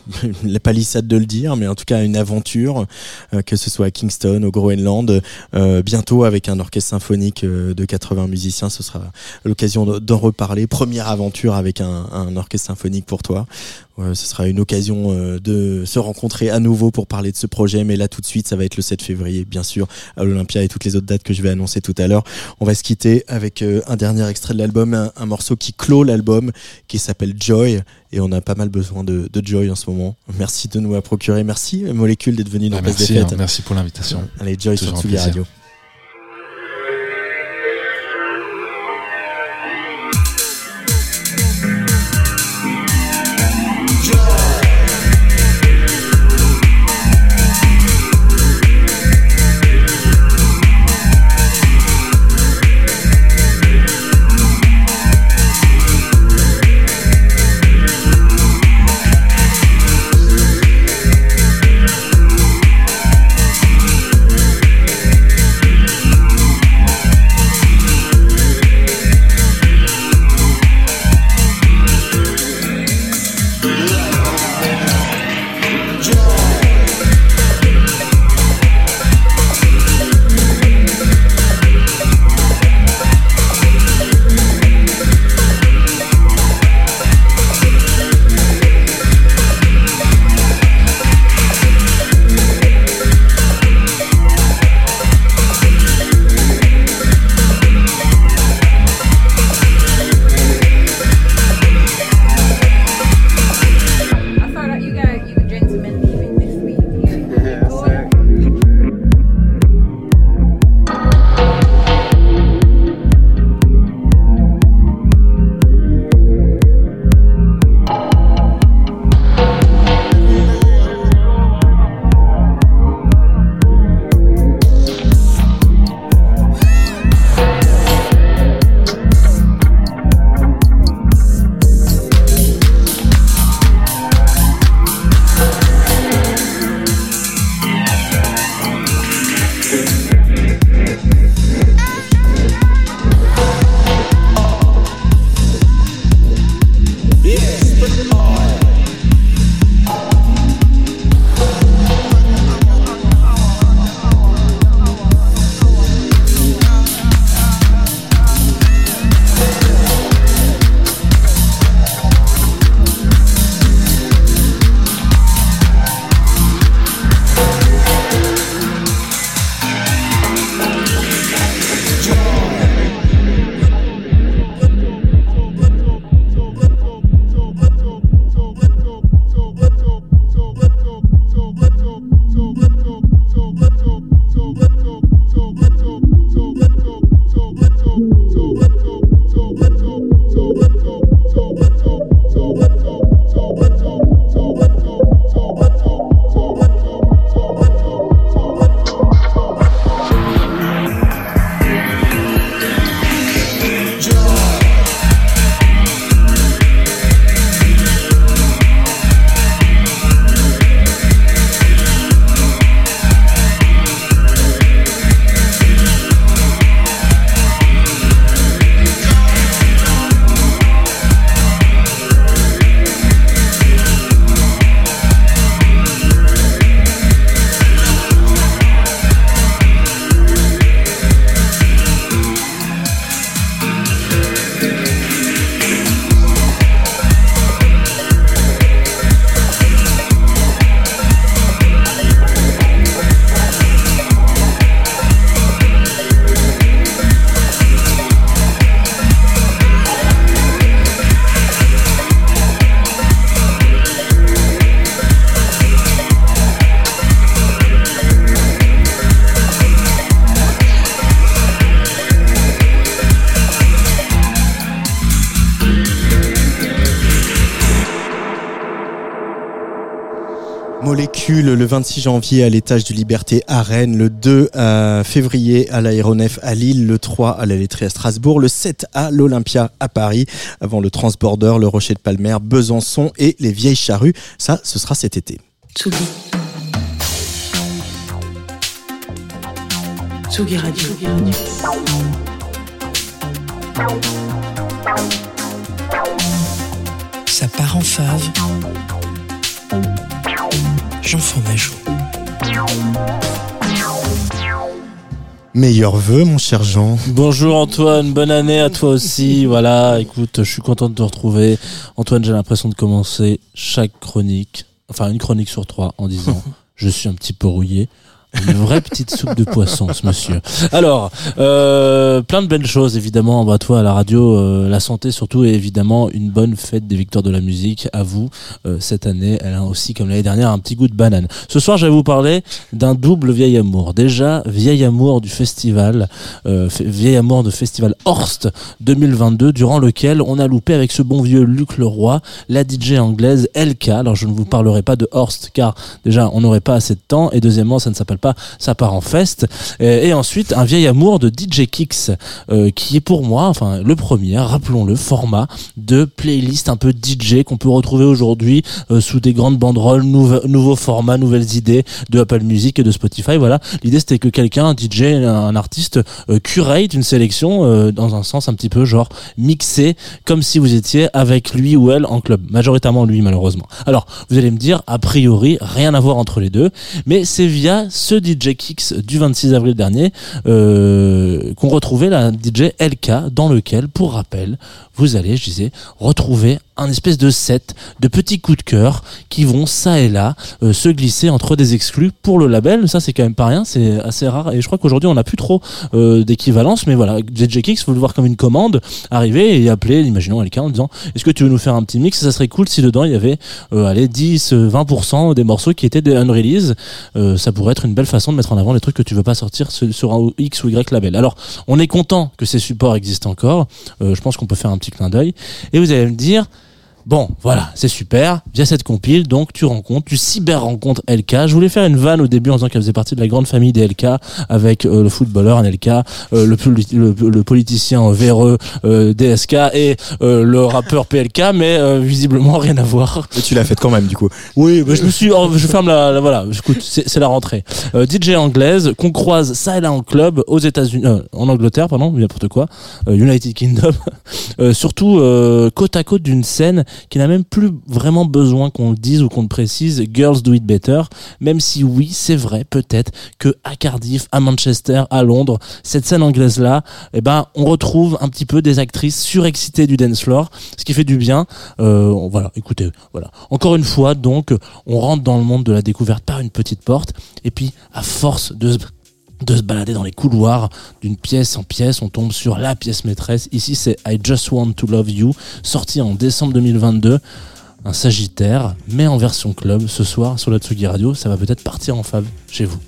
(laughs) la palissade de le dire, mais en tout cas une aventure, euh, que ce soit à Kingston, au Groenland, euh, bientôt avec un orchestre symphonique de 80 musiciens. Ce sera l'occasion de- d'en reparler. Première aventure avec un orchestre symphonique pour toi. Ouais, ce sera une occasion euh, de se rencontrer à nouveau pour parler de ce projet. Mais là, tout de suite, ça va être le 7 février, bien sûr, à l'Olympia et toutes les autres dates que je vais annoncer tout à l'heure. On va se quitter avec euh, un dernier extrait de l'album, un, un morceau qui clôt l'album, qui s'appelle Joy. Et on a pas mal besoin de, de Joy en ce moment. Merci de nous la procurer. Merci, Molécule, d'être venu dans Ah, Place merci, des hein, Fêtes. merci pour l'invitation. Allez, Joy sur Toujours un Tsugi. Radio. Le 26 janvier à l'étage du Liberté à Rennes, le 2 euh, février à l'aéronef à Lille, le 3 à la laiterie à Strasbourg, le 7 à l'Olympia à Paris, avant le Transborder, le Rocher de Palmer, Besançon et les Vieilles Charrues. Ça, ce sera cet été. Tsugi. Tsugi Radio. Ça part en fave. Jean Fromageau. Meilleurs vœux, mon cher Jean. Bonjour Antoine, bonne année à toi aussi. (laughs) Voilà, écoute, je suis content de te retrouver. Antoine, j'ai l'impression de commencer chaque chronique, enfin une chronique sur trois, en disant (laughs) je suis un petit peu rouillé. Une vraie petite soupe de poisson, ce monsieur. Alors, euh, plein de belles choses, évidemment. Bah, toi, à la radio, euh, la santé surtout, et évidemment, une bonne fête des victoires de la musique. À vous, euh, cette année, elle a aussi, comme l'année dernière, un petit goût de banane. Ce soir, je vais vous parler d'un double vieil amour. Déjà, vieil amour du festival, euh, vieil amour de festival Horst 2022, durant lequel on a loupé avec ce bon vieux Luc Leroy, la DJ anglaise LK. Alors, je ne vous parlerai pas de Horst, car déjà, on n'aurait pas assez de temps, et deuxièmement, ça ne s'appelle pas ça part en fest. Et, et ensuite, un vieil amour de DJ Kicks, euh, qui est pour moi, enfin, le premier, rappelons-le, format de playlist un peu DJ qu'on peut retrouver aujourd'hui euh, sous des grandes banderoles, nouve- nouveaux formats, nouvelles idées de Apple Music et de Spotify. Voilà, l'idée c'était que quelqu'un, un DJ, un artiste, euh, curate une sélection euh, dans un sens un petit peu genre mixé, comme si vous étiez avec lui ou elle en club. Majoritairement lui, malheureusement. Alors, vous allez me dire, a priori, rien à voir entre les deux, mais c'est via ce DJ Kicks du 26 avril dernier euh, qu'on retrouvait la DJ LK, dans lequel, pour rappel, vous allez, je disais, retrouver un espèce de set de petits coups de cœur qui vont ça et là euh, se glisser entre des exclus pour le label. Ça, c'est quand même pas rien, c'est assez rare. Et je crois qu'aujourd'hui, on n'a plus trop euh, d'équivalence. Mais voilà, Kicks, faut le voir comme une commande, arriver et appeler, imaginons quelqu'un en disant Est-ce que tu veux nous faire un petit mix? Ça serait cool si dedans il y avait euh, allez, 10, euh, 20% des morceaux qui étaient des unrelease. Ça pourrait être une belle façon de mettre en avant les trucs que tu veux pas sortir sur un X ou Y label. Alors, on est content que ces supports existent encore. Je pense qu'on peut faire un petit clin d'œil. Et vous allez me dire. Bon, voilà, c'est super. Via cette compile, donc tu rencontres, tu cyber rencontres LK. Je voulais faire une vanne au début en disant qu'elle faisait partie de la grande famille des LK avec euh, le footballeur NLK, euh, le, poli- le, le politicien véreux euh, DSK et euh, le rappeur PLK, mais euh, visiblement rien à voir. Et tu l'as fait quand même, du coup. Oui, bah, je me suis, oh, je ferme la, la- voilà. Écoute, c'est c'est la rentrée. Euh, DJ anglaise qu'on croise ça et là en club aux États-Unis, euh, en Angleterre, pardon, n'importe quoi, euh, United Kingdom. (laughs) Euh, surtout côte à côte d'une scène qui n'a même plus vraiment besoin qu'on le dise ou qu'on le précise. Girls do it better. Même si oui, c'est vrai, peut-être que à Cardiff, à Manchester, à Londres, cette scène anglaise là, eh ben, on retrouve un petit peu des actrices surexcitées du dance floor, ce qui fait du bien. Euh, voilà, écoutez, voilà. Encore une fois, donc, on rentre dans le monde de la découverte par une petite porte, et puis, à force de de se balader dans les couloirs d'une pièce en pièce, on tombe sur la pièce maîtresse. Ici, c'est I Just Want to Love You, sorti en décembre 2022. Un Sagittaire, mais en version club ce soir sur la Tsugi Radio. Ça va peut-être partir en fave chez vous.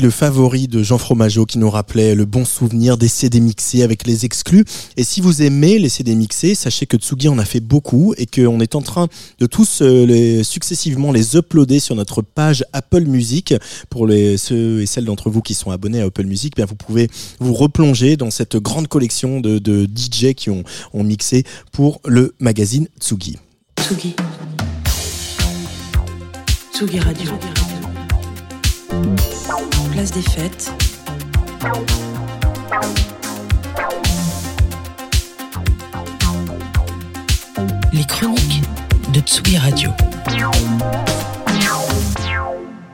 Le favori de Jean Fromageau qui nous rappelait le bon souvenir des CD mixés avec les exclus. Et si vous aimez les CD mixés, sachez que Tsugi en a fait beaucoup et qu'on est en train de tous euh, les, successivement les uploader sur notre page Apple Music. Pour les, ceux et celles d'entre vous qui sont abonnés à Apple Music, bien vous pouvez vous replonger dans cette grande collection de, de DJ qui ont, ont mixé pour le magazine Tsugi. Tsugi. Tsugi Radio. Place des fêtes. Les chroniques de Tsugi Radio.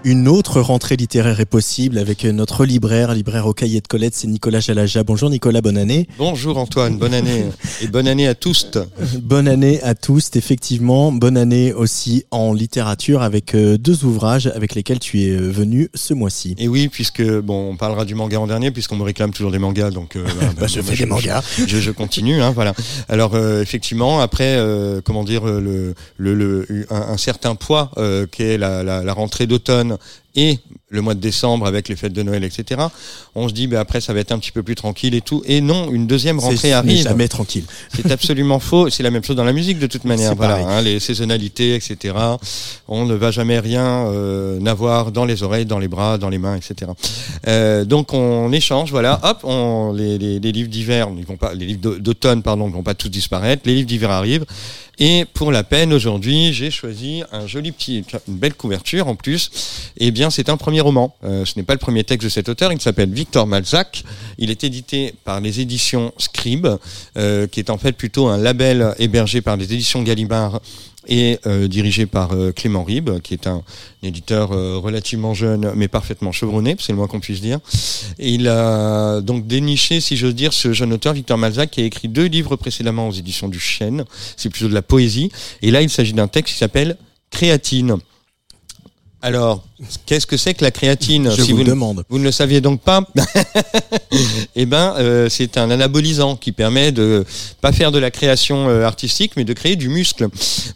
Une autre rentrée littéraire est possible avec notre libraire, libraire au cahier de Colette, c'est Nicolas Jalaja. Bonjour Nicolas, bonne année. Bonjour Antoine, bonne année et bonne année à tous. (laughs) Bonne année à tous, effectivement. Bonne année aussi en littérature avec euh, deux ouvrages avec lesquels tu es euh, venu ce mois-ci. Et oui, puisque bon, on parlera du manga en dernier, puisqu'on me réclame toujours des mangas, donc euh, (laughs) Bah, je fais des mangas. Je, je continue, hein, voilà. Alors euh, effectivement, après, euh, comment dire, le, le, le- un, un certain poids qu'est la, la, la rentrée d'automne et le mois de décembre avec les fêtes de Noël, etc. On se dit, ben après, ça va être un petit peu plus tranquille et tout. Et non, une deuxième rentrée arrive. jamais tranquille. C'est absolument faux. C'est la même chose dans la musique de toute manière. Voilà, hein, les saisonnalités, etc. On ne va jamais rien euh, n'avoir dans les oreilles, dans les bras, dans les mains, etc. Euh, donc on échange. Voilà, hop, on, les, les, les livres d'hiver, les livres d'au- d'automne, pardon, ne vont pas tous disparaître. Les livres d'hiver arrivent. Et pour la peine, aujourd'hui, j'ai choisi un joli petit, une belle couverture en plus. Eh bien, c'est un premier roman. Euh, ce n'est pas le premier texte de cet auteur. Il s'appelle Victor Malzac. Il est édité par les éditions Scribe, euh, qui est en fait plutôt un label hébergé par les éditions Gallimard et euh, dirigé par euh, Clément Ribes, qui est un, éditeur euh, relativement jeune, mais parfaitement chevronné, c'est le moins qu'on puisse dire. Il a donc déniché, si j'ose dire, ce jeune auteur, Victor Malzac, qui a écrit deux livres précédemment aux éditions du Chêne. C'est plutôt de la poésie. Et là, il s'agit d'un texte qui s'appelle Créatine. Alors, qu'est-ce que c'est que la créatine Je vous ne- demande. Vous ne le saviez donc pas (laughs) Eh ben, euh, c'est un anabolisant qui permet de pas faire de la création euh, artistique, mais de créer du muscle.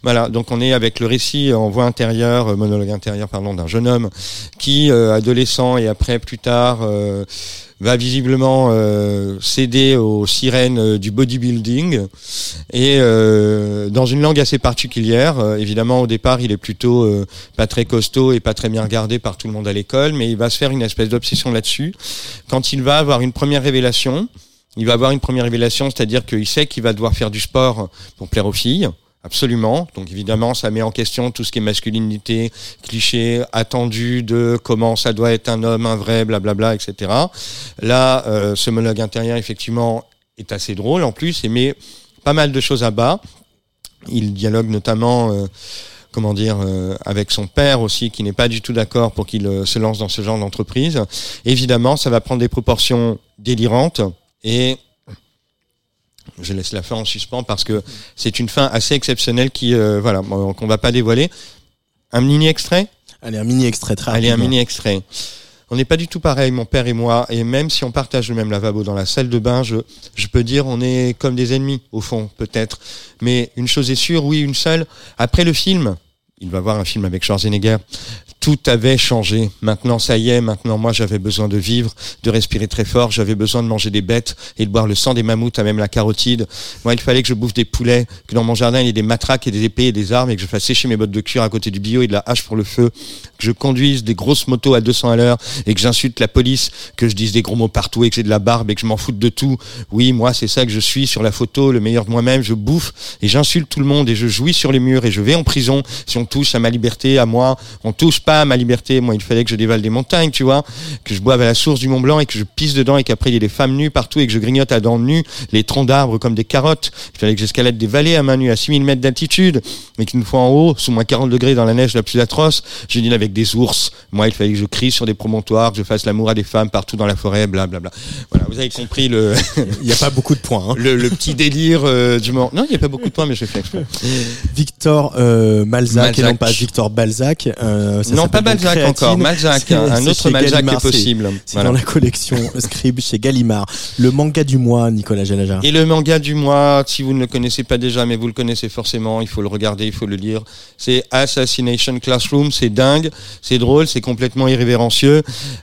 Voilà. Donc, on est avec le récit en voix intérieure, euh, monologue intérieur, pardon, d'un jeune homme qui, adolescent et après plus tard. Va visiblement euh, céder aux sirènes euh, du bodybuilding et euh, dans une langue assez particulière. Évidemment, au départ, il est plutôt pas très costaud et pas très bien regardé par tout le monde à l'école, mais il va se faire une espèce d'obsession là-dessus. Quand il va avoir une première révélation, il va avoir une première révélation, c'est-à-dire qu'il sait qu'il va devoir faire du sport pour plaire aux filles. Absolument. Donc évidemment, ça met en question tout ce qui est masculinité, cliché, attendu de comment ça doit être un homme, un vrai, blablabla, etc. Là, euh, ce monologue intérieur, effectivement, est assez drôle en plus, et mais pas mal de choses à bas. Il dialogue notamment, euh, comment dire, euh, avec son père aussi, qui n'est pas du tout d'accord pour qu'il se lance dans ce genre d'entreprise. Évidemment, ça va prendre des proportions délirantes et je laisse la fin en suspens parce que c'est une fin assez exceptionnelle qui, euh, voilà, bon, qu'on va pas dévoiler. Un mini extrait? Allez, un mini extrait très Allez, un mini extrait. On n'est pas du tout pareil, mon père et moi, et même si on partage le même lavabo dans la salle de bain, je, je peux dire on est comme des ennemis, au fond, peut-être. Mais une chose est sûre, oui, une seule. Après le film, il va voir un film avec Schwarzenegger, tout avait changé. Maintenant, ça y est, maintenant, moi, j'avais besoin de vivre, de respirer très fort, j'avais besoin de manger des bêtes et de boire le sang des mammouths à même la carotide. Moi, il fallait que je bouffe des poulets, que dans mon jardin, il y ait des matraques et des épées et des armes et que je fasse sécher mes bottes de cuir à côté du bio et de la hache pour le feu, que je conduise des grosses motos à 200 à l'heure et que j'insulte la police, que je dise des gros mots partout et que j'ai de la barbe et que je m'en foute de tout. Oui, moi, c'est ça que je suis sur la photo, le meilleur de moi-même, je bouffe et j'insulte tout le monde et je jouis sur les murs et je vais en prison touche à ma liberté, à moi, on touche pas à ma liberté. Moi, il fallait que je dévale des montagnes, tu vois, que je boive à la source du Mont Blanc et que je pisse dedans et qu'après il y ait des femmes nues partout et que je grignote à dents nues les troncs d'arbres comme des carottes. Il fallait que j'escalade des vallées à main nue à 6000 mètres d'altitude et qu'une fois en haut, sous moins 40 degrés dans la neige la plus atroce, je dîne avec des ours. Moi, il fallait que je crie sur des promontoires, que je fasse l'amour à des femmes partout dans la forêt, blablabla. Voilà, vous avez compris le, Il n'y a pas beaucoup de points. hein. (laughs) le, le petit délire euh, du moment. Non, il n'y a pas beaucoup de points, mais je fais exprès. Victor euh, Malzac, Malzac. Non pas Victor Balzac. euh, ça Non, pas Balzac encore, Malzac, un autre Malzac est possible. C'est Voilà. dans la collection (laughs) Scribe chez Gallimard. Le manga du mois, Nicolas Jalaja. Et le manga du mois, si vous ne le connaissez pas déjà, mais vous le connaissez forcément, il faut le regarder, il faut le lire. C'est Assassination Classroom, c'est dingue, c'est drôle, c'est complètement irrévérencieux.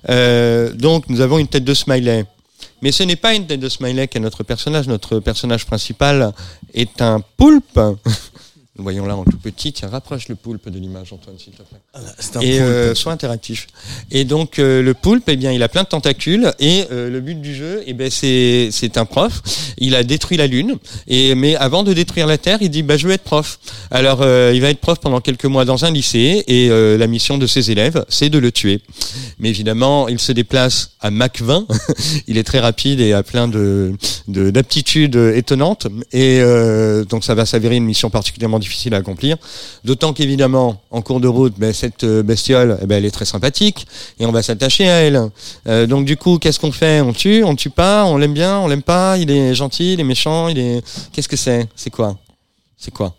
Euh, donc nous avons une tête de smiley. Mais ce n'est pas une tête de smiley qu'est notre personnage. Notre personnage principal est un poulpe. (laughs) Nous voyons là en tout petit. Tiens, rapproche le poulpe de l'image, Antoine, s'il te plaît. C'est un et poulpe. euh, soit interactif. Et donc euh, le poulpe, eh bien, il a plein de tentacules et euh, le but du jeu, eh ben, c'est c'est un prof. Il a détruit la lune et mais avant de détruire la Terre, il dit bah je veux être prof. Alors euh, il va être prof pendant quelques mois dans un lycée et la mission de ses élèves, c'est de le tuer. Mais évidemment, il se déplace à Mach 20. (laughs) il est très rapide et a plein de de- d'aptitudes étonnantes et euh, donc ça va s'avérer une mission particulièrement difficile à accomplir. D'autant qu'évidemment, en cours de route, ben, cette euh, bestiole, eh ben, elle est très sympathique et on va s'attacher à elle. Euh, donc du coup, qu'est-ce qu'on fait? On tue On tue pas On l'aime bien On l'aime pas Il est gentil Il est méchant Il est Qu'est-ce que c'est? C'est quoi? C'est quoi?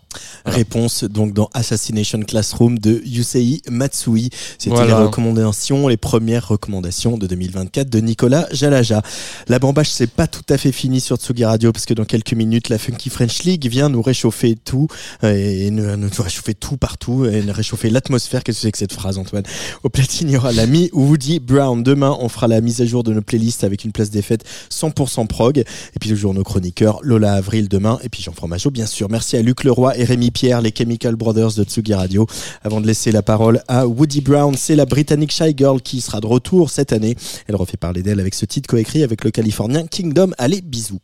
Réponse donc dans Assassination Classroom de Yusei Matsui. C'était Voilà. les recommandations, les premières recommandations de 2024 de Nicolas Jalaja. La bambache c'est pas tout à fait fini sur Tsugi Radio parce que dans quelques minutes la Funky French League vient nous réchauffer tout euh, et nous, nous réchauffer tout partout et nous réchauffer l'atmosphère. Qu'est-ce que c'est que cette phrase Antoine? Au platine il y aura l'ami Woody Brown. Demain on fera la mise à jour de nos playlists avec une place des fêtes 100% prog et puis toujours nos chroniqueurs Lola Avril demain et puis Jean Fromageau bien sûr. Merci à Luc Leroy et Rémi Pierre, les Chemical Brothers de Tsugi Radio. Avant de laisser la parole à Woody Brown, c'est la Britannique Shy Girl qui sera de retour cette année. Elle refait parler d'elle avec ce titre coécrit avec le Californien Kingdom. Allez, bisous.